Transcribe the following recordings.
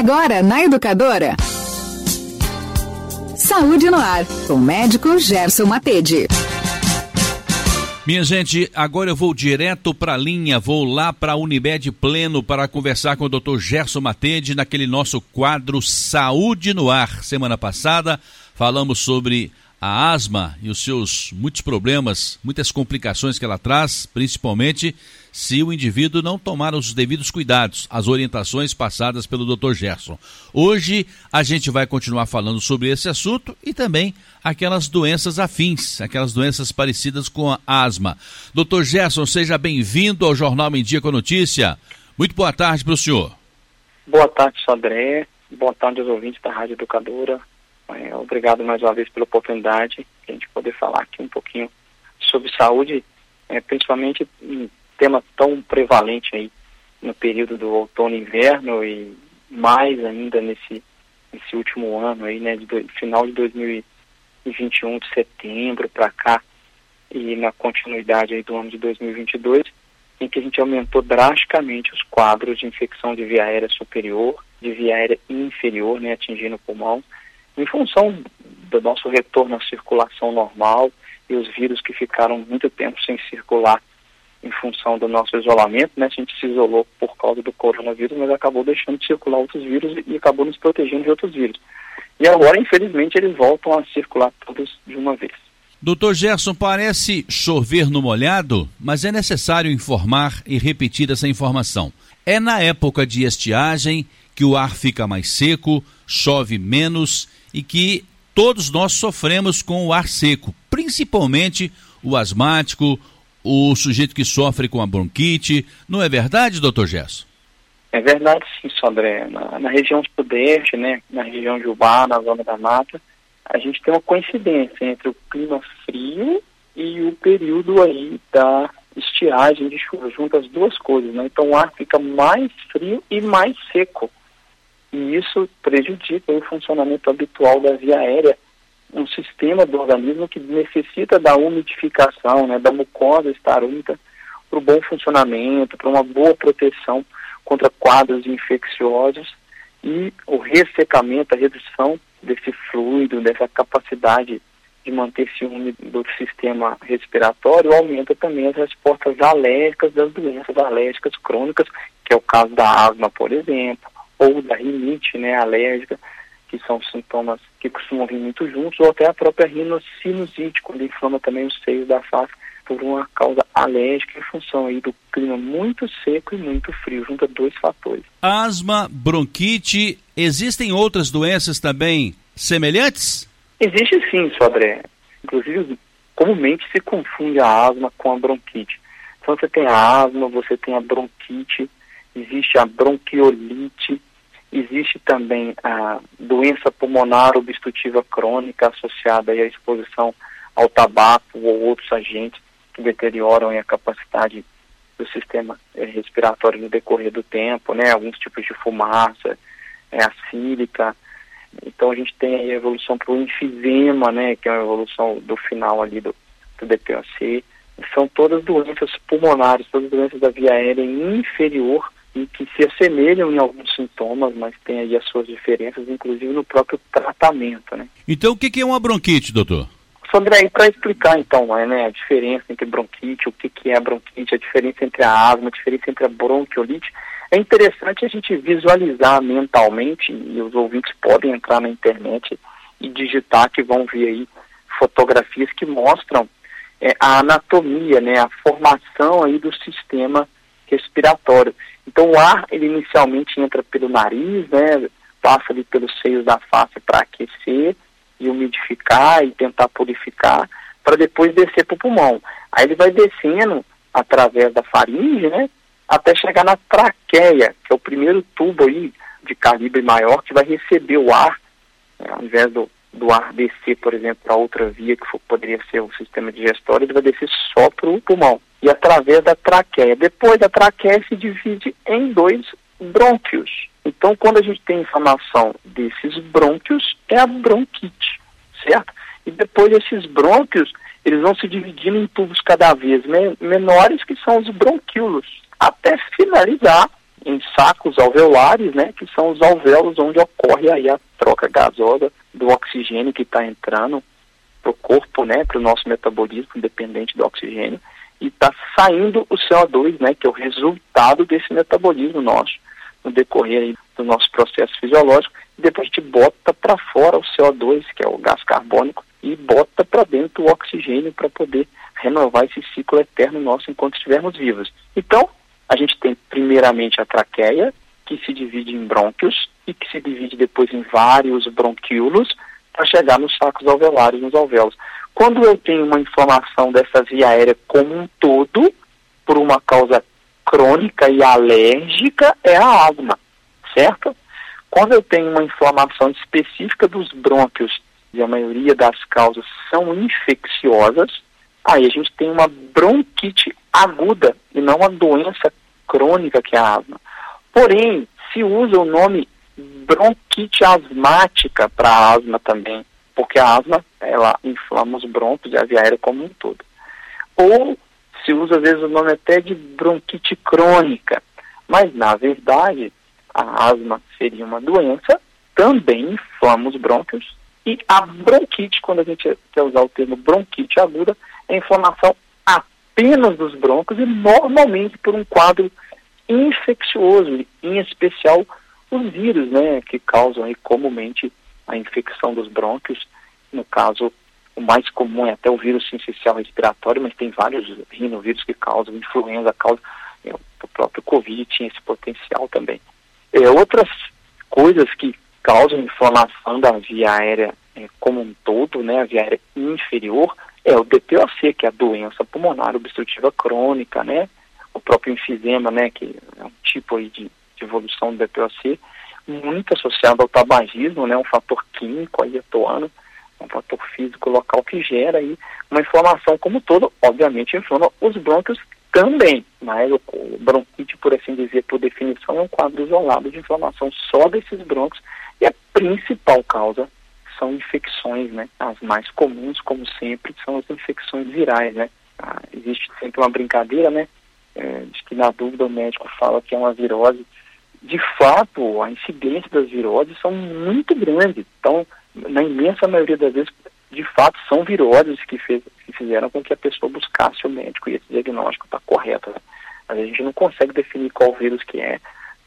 Agora na Educadora. Saúde no ar, com o médico Gerson Matede. Minha gente, agora eu vou direto para a linha, vou lá para a Unimed Pleno para conversar com o Dr. Gerson Matede naquele nosso quadro Saúde no Ar. Semana passada falamos sobre a asma e os seus muitos problemas, muitas complicações que ela traz, principalmente se o indivíduo não tomar os devidos cuidados, as orientações passadas pelo Dr. Gerson. Hoje a gente vai continuar falando sobre esse assunto e também aquelas doenças afins, aquelas doenças parecidas com a asma. Dr. Gerson, seja bem-vindo ao Jornal Em Dia com a Notícia. Muito boa tarde para o senhor. Boa tarde, Sodré. Boa tarde aos ouvintes da Rádio Educadora. É, obrigado mais uma vez pela oportunidade de a gente poder falar aqui um pouquinho sobre saúde, é, principalmente tema tão prevalente aí no período do outono e inverno e mais ainda nesse, nesse último ano aí, né, de do, final de 2021, de setembro para cá e na continuidade aí do ano de 2022, em que a gente aumentou drasticamente os quadros de infecção de via aérea superior, de via aérea inferior, né, atingindo o pulmão, em função do nosso retorno à circulação normal e os vírus que ficaram muito tempo sem circular em função do nosso isolamento, né? A gente se isolou por causa do coronavírus, mas acabou deixando de circular outros vírus e acabou nos protegendo de outros vírus. E agora, infelizmente, eles voltam a circular todos de uma vez. Doutor Gerson, parece chover no molhado, mas é necessário informar e repetir essa informação. É na época de estiagem que o ar fica mais seco, chove menos e que todos nós sofremos com o ar seco, principalmente o asmático, o sujeito que sofre com a bronquite. Não é verdade, doutor Gesso? É verdade, sim, Sodré. Na, na, região sudeste, né, na região de Ubá, na zona da mata, a gente tem uma coincidência entre o clima frio e o período aí da estiagem de chuva, junto as duas coisas, né? Então o ar fica mais frio e mais seco e isso prejudica o funcionamento habitual da via aérea, um sistema do organismo que necessita da umidificação, né, da mucosa estar úmida para o bom funcionamento, para uma boa proteção contra quadros infecciosos e o ressecamento, a redução desse fluido, dessa capacidade de manter-se úmido do sistema respiratório, aumenta também as respostas alérgicas das doenças alérgicas crônicas, que é o caso da asma, por exemplo, ou da rinite né, alérgica, que são sintomas que costumam vir muito juntos, ou até a própria rinocinusite, quando inflama também os seios da face por uma causa alérgica em função aí do clima muito seco e muito frio, junto a dois fatores. Asma, bronquite, existem outras doenças também semelhantes? Existe sim, Sodré. Inclusive, comumente se confunde a asma com a bronquite. Então você tem a asma, você tem a bronquite, existe a bronquiolite, Existe também a doença pulmonar obstrutiva crônica associada à exposição ao tabaco ou outros agentes que deterioram a capacidade do sistema eh, respiratório no decorrer do tempo, né? Alguns tipos de fumaça, é, a sílica. Então a gente tem a evolução para o enfisema, né? Que é uma evolução do final ali do, do DPOC. São todas doenças pulmonares, todas doenças da via aérea inferior e que se assemelham em alguns sintomas, mas tem aí as suas diferenças, inclusive no próprio tratamento, né? Então, o que é uma bronquite, doutor? Sandra, para explicar então né, a diferença entre bronquite, o que, que é a bronquite, a diferença entre a asma, a diferença entre a bronquiolite, é interessante a gente visualizar mentalmente, e os ouvintes podem entrar na internet e digitar que vão ver aí fotografias que mostram é, a anatomia, né, a formação aí do sistema respiratório. Então o ar, ele inicialmente entra pelo nariz, né, passa ali pelos seios da face para aquecer e umidificar e tentar purificar, para depois descer para o pulmão. Aí ele vai descendo através da faringe, né, até chegar na traqueia, que é o primeiro tubo aí de calibre maior que vai receber o ar, né, ao invés do, do ar descer, por exemplo, para outra via, que for, poderia ser o sistema digestório, ele vai descer só para o pulmão e através da traqueia. Depois, a traqueia se divide em dois brônquios. Então, quando a gente tem inflamação desses brônquios, é a bronquite, certo? E depois esses brônquios, eles vão se dividindo em tubos cada vez menores, que são os bronquíolos, até finalizar em sacos alveolares, né, que são os alvéolos onde ocorre aí a troca gasosa do oxigênio que está entrando para o corpo, né, para o nosso metabolismo, independente do oxigênio, e está saindo o CO2, né, que é o resultado desse metabolismo nosso, no decorrer aí do nosso processo fisiológico, e depois a gente bota para fora o CO2, que é o gás carbônico, e bota para dentro o oxigênio para poder renovar esse ciclo eterno nosso enquanto estivermos vivos. Então, a gente tem primeiramente a traqueia, que se divide em brônquios e que se divide depois em vários bronquíolos para chegar nos sacos alveolares, nos alvéolos. Quando eu tenho uma inflamação dessa via aérea como um todo, por uma causa crônica e alérgica, é a asma, certo? Quando eu tenho uma inflamação específica dos brônquios, e a maioria das causas são infecciosas, aí a gente tem uma bronquite aguda e não uma doença crônica que é a asma. Porém, se usa o nome bronquite asmática para asma também, porque a asma ela inflama os brônquios e a via aérea como um todo. Ou se usa às vezes o nome até de bronquite crônica, mas na verdade a asma seria uma doença, também inflama os brônquios e a bronquite, quando a gente quer usar o termo bronquite aguda, é inflamação apenas dos brônquios e normalmente por um quadro infeccioso, em especial os vírus, né, que causam aí comumente a infecção dos brônquios. No caso, o mais comum é até o vírus sincicial respiratório, mas tem vários rinovírus que causam, influenza causa, é, o próprio Covid tinha esse potencial também. É, outras coisas que causam inflamação da via aérea é, como um todo, né, a via aérea inferior, é o DPOC, que é a doença pulmonar obstrutiva crônica, né, o próprio enfisema, né, que é um tipo aí de, de evolução do DPOC, muito associado ao tabagismo, né, um fator químico aí atuando, um fator físico local que gera aí uma inflamação como todo, obviamente inflama os brônquios também, mas o, o bronquite, por assim dizer, por definição, é um quadro isolado de inflamação só desses brônquios e a principal causa são infecções, né? As mais comuns, como sempre, são as infecções virais, né? Ah, existe sempre uma brincadeira, né? É, de que na dúvida o médico fala que é uma virose. De fato, a incidência das viroses são muito grandes. Então, na imensa maioria das vezes, de fato, são viroses que, fez, que fizeram com que a pessoa buscasse o médico e esse diagnóstico está correto. Né? Mas a gente não consegue definir qual vírus que é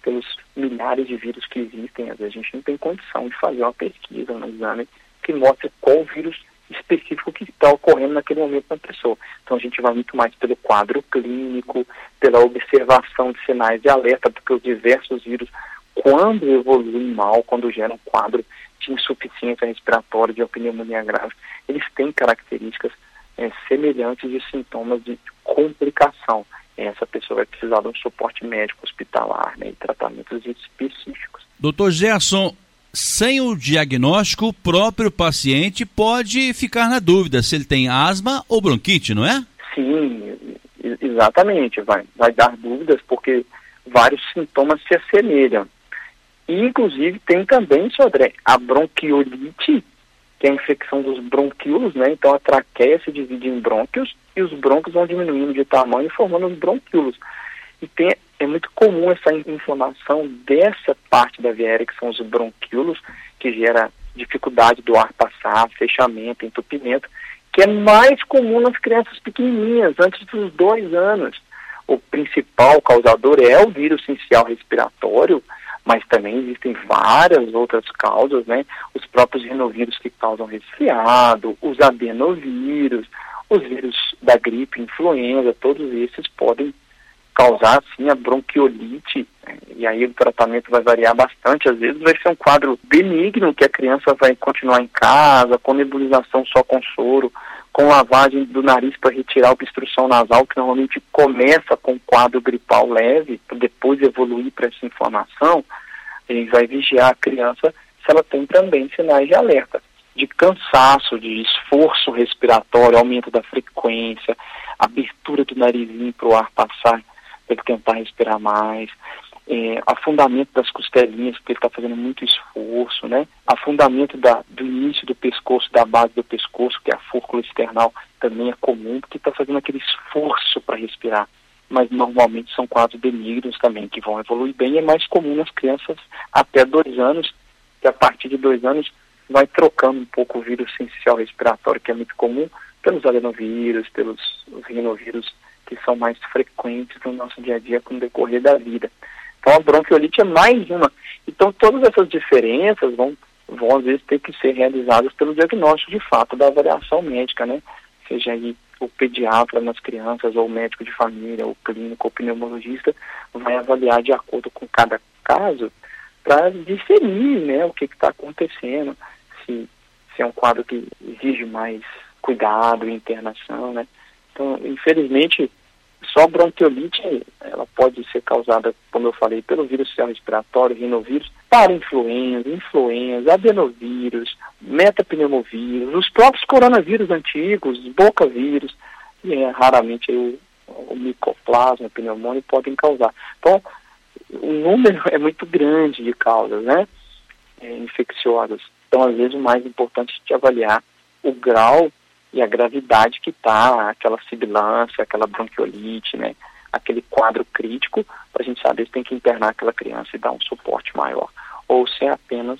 pelos milhares de vírus que existem. Às vezes a gente não tem condição de fazer uma pesquisa, um exame que mostre qual vírus específico que está ocorrendo naquele momento na pessoa. Então a gente vai muito mais pelo quadro clínico, pela observação de sinais de alerta, porque os diversos vírus, quando evoluem mal, quando geram quadro de insuficiência respiratória, de pneumonia grave, eles têm características é, semelhantes de sintomas de complicação. Essa pessoa vai precisar de um suporte médico hospitalar né, e tratamentos específicos. Doutor Gerson, sem o diagnóstico, o próprio paciente pode ficar na dúvida se ele tem asma ou bronquite, não é? Sim, exatamente. Vai, vai dar dúvidas porque vários sintomas se assemelham. E, inclusive, tem também, Sodré, a bronquiolite, que é a infecção dos bronquíolos, né? Então, a traqueia se divide em brônquios e os brônquios vão diminuindo de tamanho, formando os bronquíolos. E tem, é muito comum essa inflamação dessa parte da via aérea, que são os bronquíolos, que gera dificuldade do ar passar, fechamento, entupimento, que é mais comum nas crianças pequenininhas, antes dos dois anos. O principal causador é o vírus essencial respiratório, mas também existem várias outras causas, né? Os próprios rinovírus que causam resfriado, os adenovírus, os vírus da gripe, influenza, todos esses podem causar sim a bronquiolite, né? e aí o tratamento vai variar bastante. Às vezes vai ser um quadro benigno que a criança vai continuar em casa, com nebulização só com soro, com lavagem do nariz para retirar a obstrução nasal, que normalmente começa com quadro gripal leve, depois evoluir para essa inflamação. A gente vai vigiar a criança se ela tem também sinais de alerta de cansaço, de esforço respiratório, aumento da frequência, abertura do narizinho para o ar passar, ele tentar respirar mais, é, afundamento das costelinhas, porque ele está fazendo muito esforço, né? Afundamento da, do início do pescoço, da base do pescoço, que é a fúrcula external, também é comum, porque está fazendo aquele esforço para respirar. mas normalmente são quadros benignos também, que vão evoluir bem, é mais comum nas crianças até dois anos, que a partir de dois anos vai trocando um pouco o vírus sensicial respiratório, que é muito comum, pelos adenovírus, pelos rinovírus, que são mais frequentes no nosso dia a dia com o decorrer da vida. Então a bronquiolite é mais uma. Então todas essas diferenças vão, vão às vezes ter que ser realizadas pelo diagnóstico de fato da avaliação médica, né? Seja aí o pediatra nas crianças, ou o médico de família, ou clínico, ou pneumologista, vai avaliar de acordo com cada caso para discernir né, o que está acontecendo, se, se é um quadro que exige mais cuidado internação, né? Então, infelizmente, só bronquiolite, ela pode ser causada, como eu falei, pelo vírus respiratório, rinovírus, para influenza, influenza, adenovírus, metapneumovírus, os próprios coronavírus antigos, bocavírus, e é, raramente o, o micoplasma, pneumônio podem causar. Então, o número é muito grande de causas, né, é, infecciosas. Então, às vezes, o mais importante é avaliar o grau e a gravidade que está, aquela sibilância, aquela bronquiolite, né, aquele quadro crítico, para a gente saber se tem que internar aquela criança e dar um suporte maior, ou se é apenas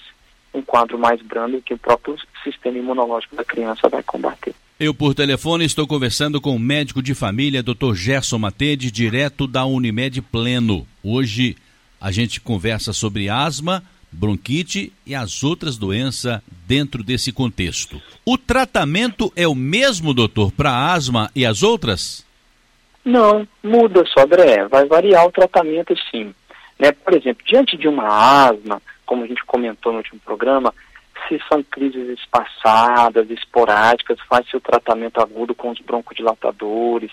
um quadro mais brando que o próprio sistema imunológico da criança vai combater. Eu, por telefone, estou conversando com o médico de família, Dr. Gerson Matede, direto da Unimed Pleno. Hoje a gente conversa sobre asma, bronquite e as outras doenças dentro desse contexto. O tratamento é o mesmo, doutor, para asma e as outras? Não, muda só, André. Vai variar o tratamento sim. Né? Por exemplo, diante de uma asma, como a gente comentou no último programa, se são crises espaçadas, esporádicas, faz-se o tratamento agudo com os broncodilatadores,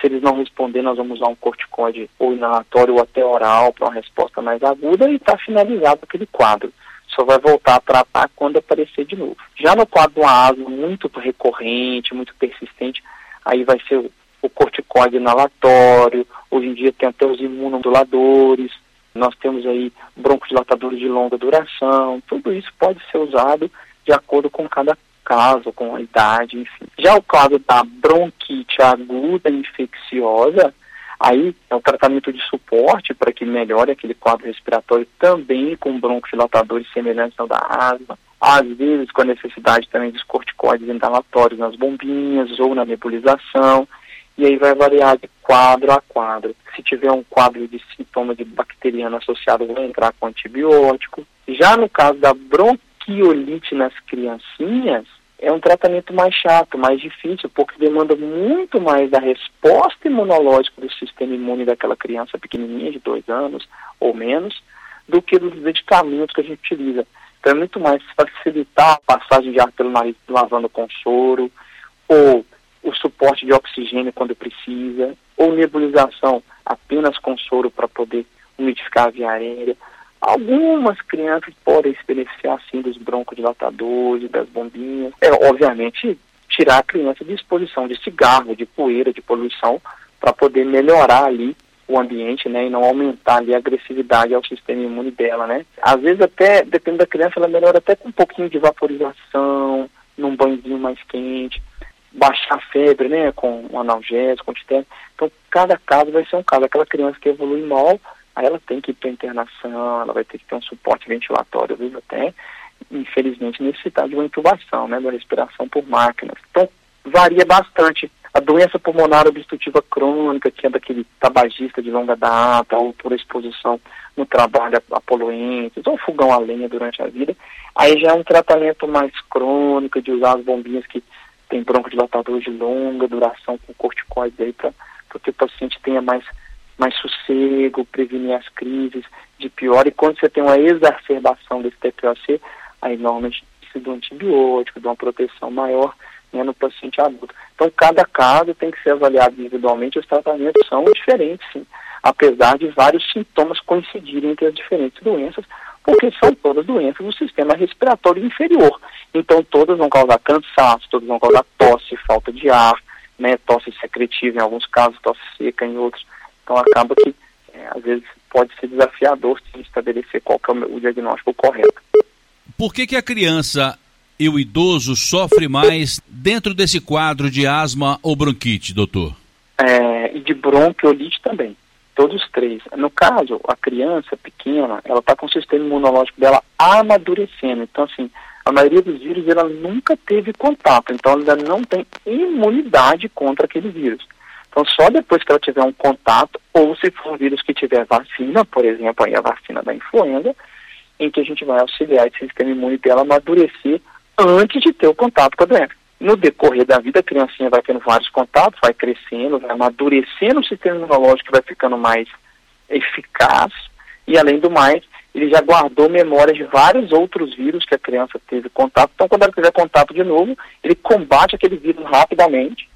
se eles não responderem, nós vamos usar um corticoide ou inalatório ou até oral para uma resposta mais aguda e está finalizado aquele quadro. Só vai voltar a tratar quando aparecer de novo. Já no quadro de uma asma muito recorrente, muito persistente, aí vai ser o, corticoide inalatório, hoje em dia tem até os imunomoduladores, nós temos aí broncodilatadores de longa duração, tudo isso pode ser usado de acordo com cada caso, com a idade, enfim. Já o caso da bronquite aguda infecciosa, aí é um tratamento de suporte para que melhore aquele quadro respiratório também com broncodilatadores semelhantes ao da asma. Às vezes com a necessidade também dos corticoides inalatórios nas bombinhas ou na nebulização. E aí vai variar de quadro a quadro. Se tiver um quadro de sintoma de bacteriano associado, vai entrar com antibiótico. Já no caso da bronquiolite nas criancinhas, é um tratamento mais chato, mais difícil, porque demanda muito mais da resposta imunológica do sistema imune daquela criança pequenininha, de dois anos ou menos, do que dos medicamentos que a gente utiliza. Então é muito mais facilitar a passagem de ar pelo nariz lavando com soro, ou o suporte de oxigênio quando precisa, ou nebulização apenas com soro para poder umidificar a via aérea. Algumas crianças podem se beneficiar sim dos broncodilatadores, das bombinhas. É, obviamente, tirar a criança de exposição de cigarro, de poeira, de poluição, para poder melhorar ali o ambiente, né, e não aumentar ali a agressividade ao sistema imune dela, né. Às vezes até, depende da criança, ela melhora até com um pouquinho de vaporização, num banhozinho mais quente, baixar a febre, né, com analgésico, com Então, cada caso vai ser um caso. Aquela criança que evolui mal, aí ela tem que ir para internação, ela vai ter que ter um suporte ventilatório, às vezes até, infelizmente, necessitar de uma intubação, né, da respiração por máquinas. Então, varia bastante. A doença pulmonar obstrutiva crônica, que é daquele tabagista de longa data, ou por exposição no trabalho a, poluentes, ou fogão a lenha durante a vida, aí já é um tratamento mais crônico, de usar as bombinhas que tem broncodilatadores de longa duração com corticoides aí para que o paciente tenha mais mais sossego, prevenir as crises de pior. E quando você tem uma exacerbação desse TPOC, aí normalmente precisa de antibiótico, de uma proteção maior né, no paciente adulto. Então, cada caso tem que ser avaliado individualmente, os tratamentos são diferentes, sim, apesar de vários sintomas coincidirem entre as diferentes doenças, porque são todas doenças do sistema respiratório inferior. Então, todas vão causar cansaço, todas vão causar tosse, falta de ar, né, tosse secretiva em alguns casos, tosse seca em outros. Então acaba que, é, às vezes, pode ser desafiador se estabelecer qual é o diagnóstico correto. Por que, que a criança e o idoso sofre mais dentro desse quadro de asma ou bronquite, doutor? É, e de bronquiolite também. Todos três. No caso, a criança pequena, ela está com o sistema imunológico dela amadurecendo. Então, assim, a maioria dos vírus ela nunca teve contato, então ela ainda não tem imunidade contra aquele vírus. Então, só depois que ela tiver um contato, ou se for um vírus que tiver vacina, por exemplo, aí a vacina da influenza, em que a gente vai auxiliar esse sistema imune dela a amadurecer antes de ter o contato com a doença. No decorrer da vida, a criancinha vai tendo vários contatos, vai crescendo, vai amadurecendo o sistema imunológico, vai ficando mais eficaz, e além do mais, ele já guardou memória de vários outros vírus que a criança teve contato. Então, quando ela tiver contato de novo, ele combate aquele vírus rapidamente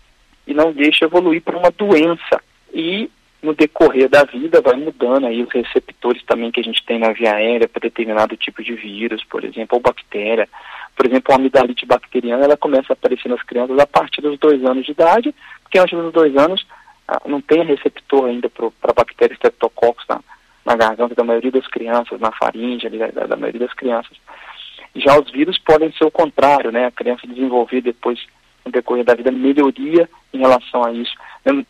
e não deixa evoluir para uma doença. E no decorrer da vida vai mudando aí os receptores também que a gente tem na via aérea para determinado tipo de vírus, por exemplo, ou bactéria. Por exemplo, a amidalite bacteriana, ela começa a aparecer nas crianças a partir dos dois anos de idade, porque antes dos dois anos ah, não tem receptor ainda para bactérias streptococcus na, na garganta da maioria das crianças, na faringe da, da maioria das crianças. Já os vírus podem ser o contrário, né? A criança desenvolver depois, no decorrer da vida, melhoria em relação a isso.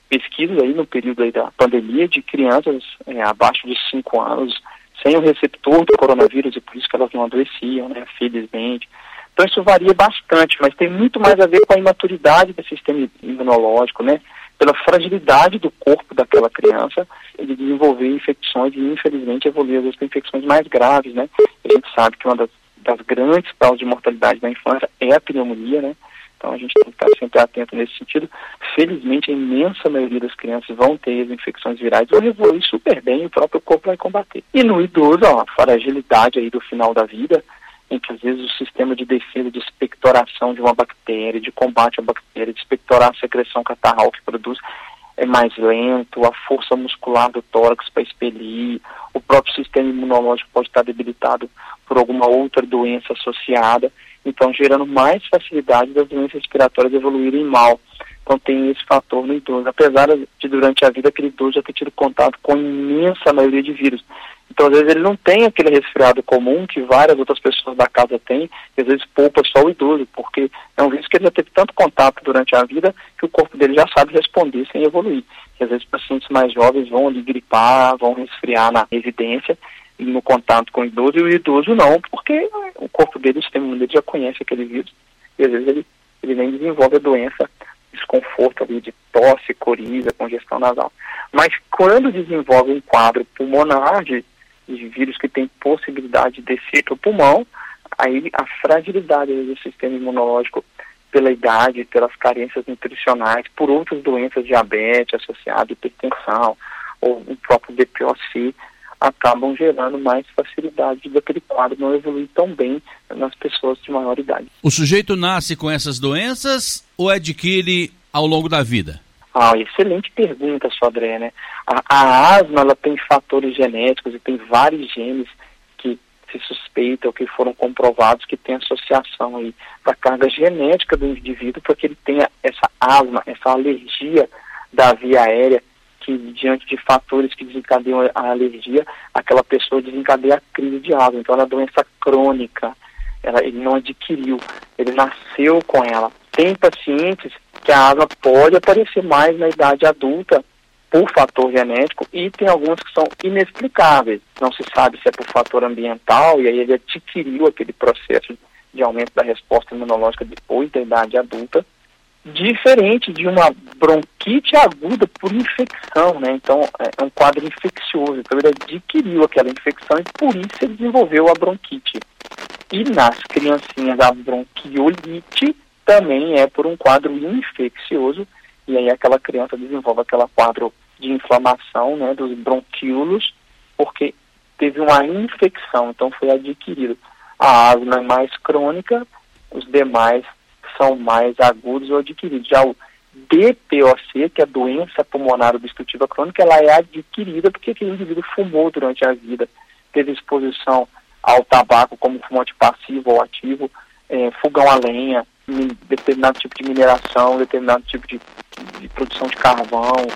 Pesquisas aí no período aí da pandemia de crianças é, abaixo de 5 anos sem o receptor do coronavírus e por isso que elas não adoeciam, né? Felizmente. Então isso varia bastante, mas tem muito mais a ver com a imaturidade do sistema imunológico, né? Pela fragilidade do corpo daquela criança de desenvolver infecções e infelizmente evoluir às vezes para infecções mais graves, né? A gente sabe que uma das, das grandes causas de mortalidade da infância é a pneumonia, né? Então a gente tem que estar sempre atento nesse sentido. Felizmente, a imensa maioria das crianças vão ter as infecções virais ou evoluir super bem o próprio corpo vai combater. E no idoso, ó, a fragilidade aí do final da vida, em que às vezes o sistema de defesa, de expectoração de uma bactéria, de combate à bactéria, de expectorar a secreção catarral que produz, é mais lento, a força muscular do tórax para expelir, o próprio sistema imunológico pode estar debilitado por alguma outra doença associada, então gerando mais facilidade das doenças respiratórias evoluírem mal. Então tem esse fator no idoso, apesar de durante a vida aquele idoso já ter tido contato com a imensa maioria de vírus. Então, às vezes, ele não tem aquele resfriado comum que várias outras pessoas da casa têm, e às vezes poupa só o idoso, porque é um vírus que ele já teve tanto contato durante a vida que o corpo dele já sabe responder sem evoluir. E às vezes pacientes mais jovens vão ali gripar, vão resfriar na residência, no contato com o idoso, e o idoso não, porque o corpo dele, o sistema dele já conhece aquele vírus, e às vezes ele, ele nem desenvolve a doença, desconforto ali de tosse, coriza, congestão nasal. Mas quando desenvolve um quadro pulmonar de de vírus que tem possibilidade de descer para o pulmão, aí a fragilidade do sistema imunológico pela idade, pelas carências nutricionais, por outras doenças, diabetes associada hipertensão, ou o próprio DPOC, acabam gerando mais facilidade daquele quadro não evoluir tão bem nas pessoas de maior idade. O sujeito nasce com essas doenças ou adquire ao longo da vida? Ah, excelente pergunta, Sodré, né? A, a, asma, ela tem fatores genéticos e tem vários genes que se suspeitam, que foram comprovados que tem associação aí da carga genética do indivíduo para que ele tenha essa asma, essa alergia da via aérea, que diante de fatores que desencadeiam a alergia, aquela pessoa desencadeia a crise de asma. Então, ela é doença crônica, ela, ele não adquiriu, ele nasceu com ela. Tem pacientes que a asma pode aparecer mais na idade adulta por fator genético e tem algumas que são inexplicáveis. Não se sabe se é por fator ambiental e aí ele adquiriu aquele processo de aumento da resposta imunológica depois da idade adulta, diferente de uma bronquite aguda por infecção, né? Então é um quadro infeccioso. Então ele adquiriu aquela infecção e por isso ele desenvolveu a bronquite. E nas criancinhas a bronquiolite também é por um quadro infeccioso, e aí aquela criança desenvolve aquele quadro de inflamação né, dos bronquíolos, porque teve uma infecção, então foi adquirido. A asma é mais crônica, os demais são mais agudos ou adquiridos. Já o DPOC, que é a doença pulmonar obstrutiva crônica, ela é adquirida porque aquele indivíduo fumou durante a vida, teve exposição ao tabaco como fumante passivo ou ativo, é, fogão a lenha, determinado tipo de mineração, determinado tipo de, de produção de carvão,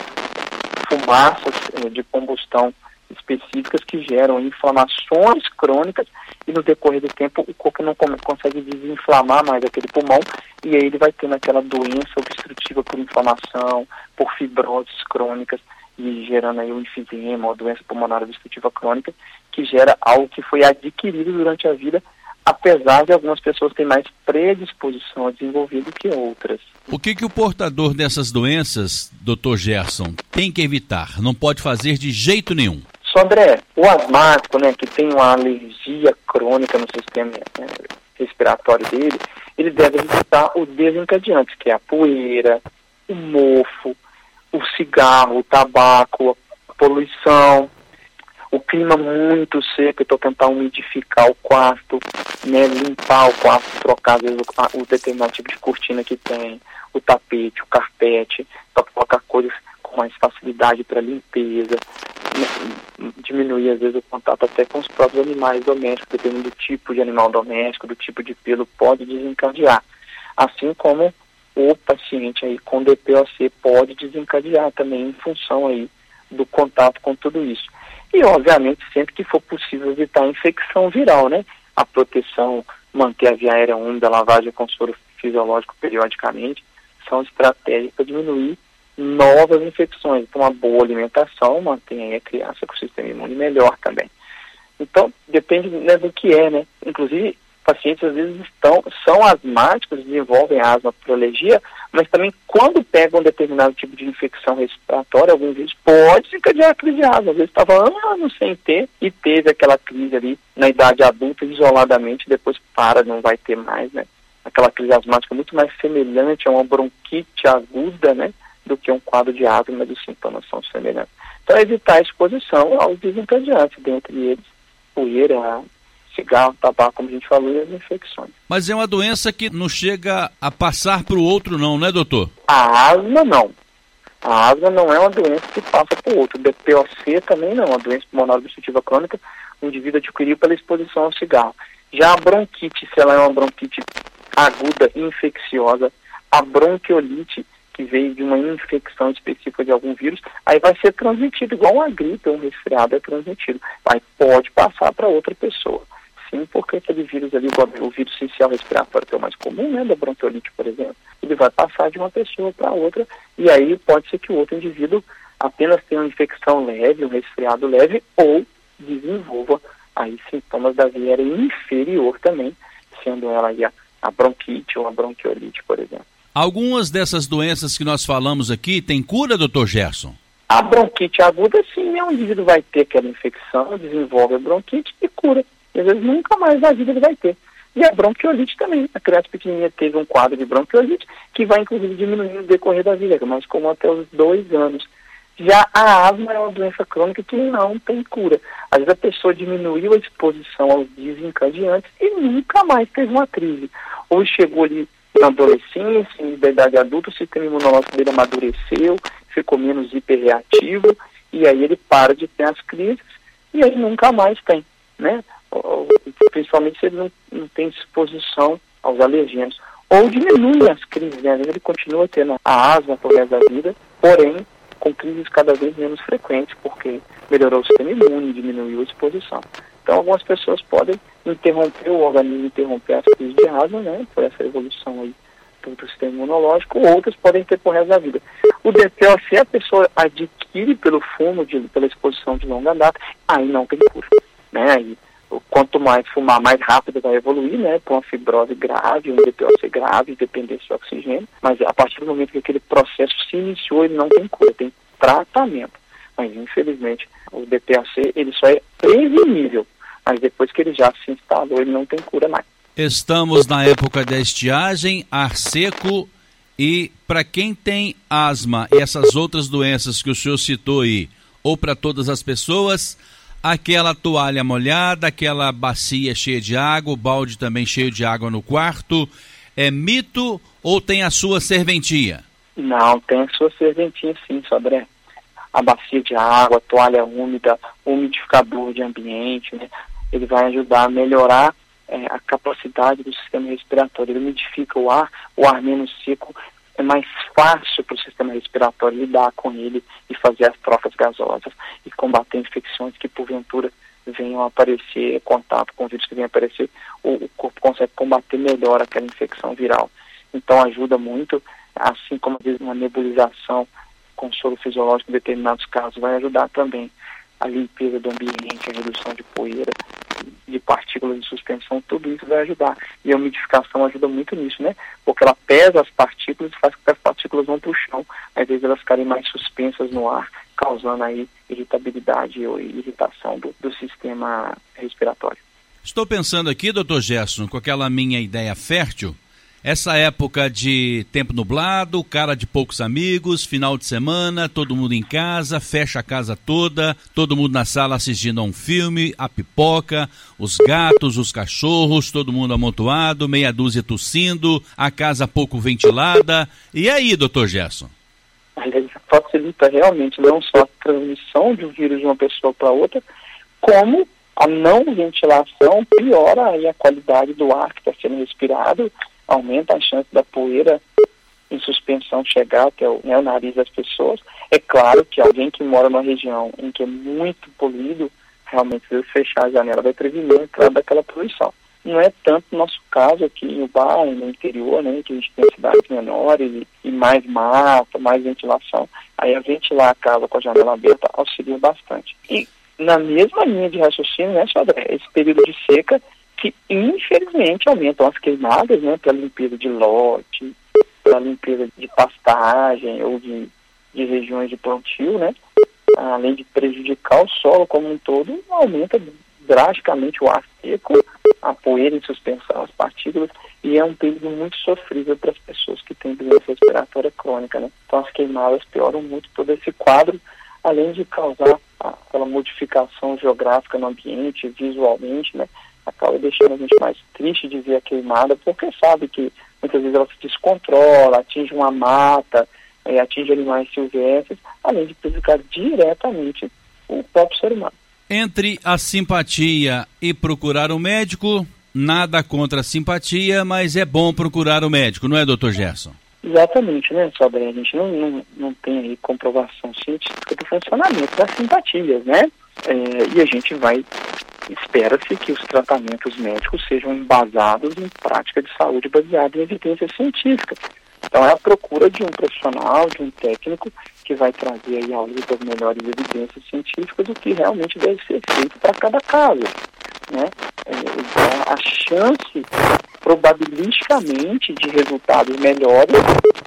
fumaças é, de combustão específicas que geram inflamações crônicas e no decorrer do tempo o corpo não consegue desinflamar mais aquele pulmão e aí ele vai tendo aquela doença obstrutiva por inflamação, por fibroses crônicas e gerando aí o enfisema, ou doença pulmonar obstrutiva crônica, que gera algo que foi adquirido durante a vida apesar de algumas pessoas terem mais predisposição a desenvolver do que outras. O que, que o portador dessas doenças, doutor Gerson, tem que evitar? Não pode fazer de jeito nenhum? Só André, o asmático, né, que tem uma alergia crônica no sistema né, respiratório dele, ele deve evitar os desencadeantes, que é a poeira, o mofo, o cigarro, o tabaco, a poluição, o clima muito seco, então tentar umidificar o quarto, né, limpar o quarto, trocar às vezes o, o determinado tipo de cortina que tem, o tapete, o carpete, para colocar coisas com mais facilidade para limpeza, né, diminuir às vezes o contato até com os próprios animais domésticos, dependendo do tipo de animal doméstico, do tipo de pelo, pode desencadear. Assim como o paciente aí com DPOC pode desencadear também em função aí do contato com tudo isso. E, obviamente, sempre que for possível evitar a infecção viral, né? A proteção, manter a via aérea úmida, lavagem com soro fisiológico periodicamente, são estratégias para diminuir novas infecções. Então, uma boa alimentação mantém a criança com o sistema imune melhor também. Então, depende né, do que é, né? Inclusive, pacientes às vezes estão, são asmáticos, desenvolvem asma por alergia, mas também quando pegam um determinado tipo de infecção respiratória, alguns vezes pode desencadear a crise de asma. Às vezes estava anos sem ter e teve aquela crise ali na idade adulta, isoladamente, depois para, não vai ter mais, né? Aquela crise asmática muito mais semelhante a uma bronquite aguda, né? Do que um quadro de asma, mas os sintomas são semelhantes. Então, evitar a exposição aos desencadeantes, dentre eles poeira, cigarro, tabaco, como a gente falou, e as infecções. Mas é uma doença que não chega a passar para o outro não, né, doutor? A asma não. A asma não é uma doença que passa para o outro. O DPOC também não, a doença pulmonar obstrutiva crônica, o indivíduo adquiriu pela exposição ao cigarro. Já a bronquite, se ela é uma bronquite aguda, infecciosa, a bronquiolite, que veio de uma infecção específica de algum vírus, aí vai ser transmitido, igual uma gripe um resfriado é transmitido. Aí pode passar para outra pessoa porque aquele vírus ali, o vírus essencial respiratório, que é o mais comum, né, da bronquiolite, por exemplo, ele vai passar de uma pessoa para outra, e aí pode ser que o outro indivíduo apenas tenha uma infecção leve, um resfriado leve, ou desenvolva aí sintomas da via aérea inferior também, sendo ela aí a, a bronquite ou a bronquiolite, por exemplo. Algumas dessas doenças que nós falamos aqui têm cura, doutor Gerson? A bronquite aguda, sim, né? o indivíduo vai ter aquela infecção, desenvolve a bronquite e cura e às vezes nunca mais na vida ele vai ter. E a bronquiolite também. A criança pequenininha teve um quadro de bronquiolite que vai inclusive diminuir no decorrer da vida, mas como até os dois anos. Já a asma é uma doença crônica que não tem cura. Às vezes a pessoa diminuiu a exposição aos desencadeantes e nunca mais teve uma crise. Ou chegou ali na adolescência, em idade adulta, o sistema imunológico dele amadureceu, ficou menos hiperreativo, e aí ele para de ter as crises e aí nunca mais tem, né? Principalmente se ele não, não tem exposição aos alergênios. Ou diminui as crises, né? Ele continua tendo a asma por resto da vida, porém com crises cada vez menos frequentes, porque melhorou o sistema imune, diminuiu a exposição. Então, algumas pessoas podem interromper o organismo, interromper as crises de asma, né, por essa evolução aí do sistema imunológico, outras podem ter por resto da vida. O DPOC a pessoa adquire pelo fumo, de, pela exposição de longa data, aí não tem cura. Né? Aí quanto mais fumar, mais rápido vai evoluir, né, para uma fibrose grave, um DPOC grave, dependência de oxigênio, mas a partir do momento que aquele processo se iniciou, ele não tem cura, tem tratamento. Mas, infelizmente, o DPOC, ele só é prevenível, mas depois que ele já se instalou, ele não tem cura mais. Estamos na época da estiagem, ar seco, e para quem tem asma e essas outras doenças que o senhor citou aí, ou para todas as pessoas, aquela toalha molhada, aquela bacia cheia de água, o balde também cheio de água no quarto. É mito ou tem a sua serventia? Não, tem a sua serventia sim, Sobré. A bacia de água, toalha úmida, umidificador de ambiente, né? Ele vai ajudar a melhorar é, a capacidade do sistema respiratório. Ele umidifica o ar, o ar menos seco é mais fácil para o sistema respiratório lidar com ele e fazer as trocas gasosas. E combater infecções que porventura venham a aparecer, contato com vírus que venham a aparecer, o, o corpo consegue combater melhor aquela infecção viral. Então ajuda muito, assim como uma nebulização com soro fisiológico em determinados casos vai ajudar também a limpeza do ambiente, a redução de poeira, de partículas de suspensão, tudo isso vai ajudar. E a umidificação ajuda muito nisso, né? Porque ela pesa as partículas e faz com que as partículas vão para o chão, às vezes elas ficarem mais suspensas no ar, causando aí irritabilidade ou irritação do, do sistema respiratório. Estou pensando aqui, doutor Gerson, com aquela minha ideia fértil, essa época de tempo nublado, cara de poucos amigos, final de semana, todo mundo em casa, fecha a casa toda, todo mundo na sala assistindo a um filme, a pipoca, os gatos, os cachorros, todo mundo amontoado, meia dúzia tossindo, a casa pouco ventilada. E aí, doutor Gerson? Aliás, facilita realmente não só a transmissão de um vírus de uma pessoa para outra, como a não ventilação piora aí a qualidade do ar que está sendo respirado aumenta a chance da poeira em suspensão chegar até o, né, o nariz das pessoas. É claro que alguém que mora numa região em que é muito poluído, realmente se fechar a janela vai prevenir a entrada daquela poluição. Não é tanto o nosso caso aqui no bairro, no interior, né, que a gente tem cidades menores e, e mais mata, mais ventilação. Aí a ventilar a casa com a janela aberta auxilia bastante. E na mesma linha de raciocínio, né, Sodré, esse período de seca que infelizmente aumentam as queimadas, né, pela limpeza de lote, pela limpeza de pastagem ou de, de regiões de plantio, né, além de prejudicar o solo como um todo, aumenta drasticamente o ar seco, a poeira em suspensão, as partículas, e é um período muito sofrível para as pessoas que têm doença respiratória crônica, né. Então as queimadas pioram muito todo esse quadro, além de causar aquela modificação geográfica no ambiente, visualmente, né, acaba deixando a gente mais triste de ver a queimada, porque sabe que muitas vezes ela se descontrola, atinge uma mata, é, atinge animais silvestres, além de prejudicar diretamente o próprio ser humano. Entre a simpatia e procurar um médico, nada contra a simpatia, mas é bom procurar o um médico, não é, doutor Gerson? Exatamente, né, Sobre A gente não, não, não tem aí comprovação científica do funcionamento das simpatias, né? É, e a gente vai espera-se que os tratamentos médicos sejam embasados em prática de saúde baseada em evidências científicas. Então é a procura de um profissional, de um técnico que vai trazer aí à luz as melhores evidências científicas o que realmente deve ser feito para cada caso. Né? É, então, a chance probabilisticamente de resultados melhores,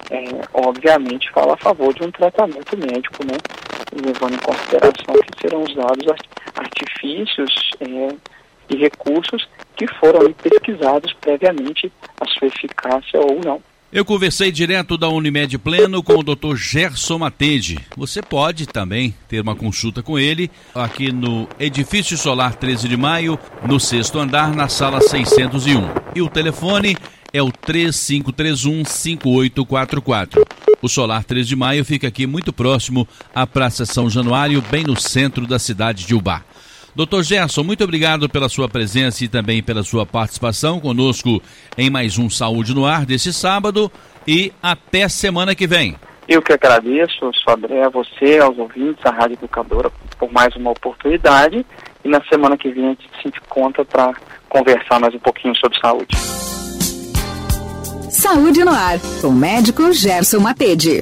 é, obviamente, fala a favor de um tratamento médico, né? levando em consideração que serão usados artifícios é, e recursos que foram pesquisados previamente a sua eficácia ou não. Eu conversei direto da Unimed Pleno com o Dr. Gerson Matede. Você pode também ter uma consulta com ele aqui no Edifício Solar 13 de Maio, no sexto andar, na sala 601. E o telefone é o 3531 5844. O Solar 3 de Maio fica aqui muito próximo à Praça São Januário, bem no centro da cidade de Ubá. Doutor Gerson, muito obrigado pela sua presença e também pela sua participação conosco em mais um Saúde no Ar desse sábado e até semana que vem. Eu que agradeço, André, a você, aos ouvintes, à Rádio Educadora, por mais uma oportunidade. E na semana que vem a gente se encontra para conversar mais um pouquinho sobre saúde. Saúde no Ar, com o médico Gerson Matede.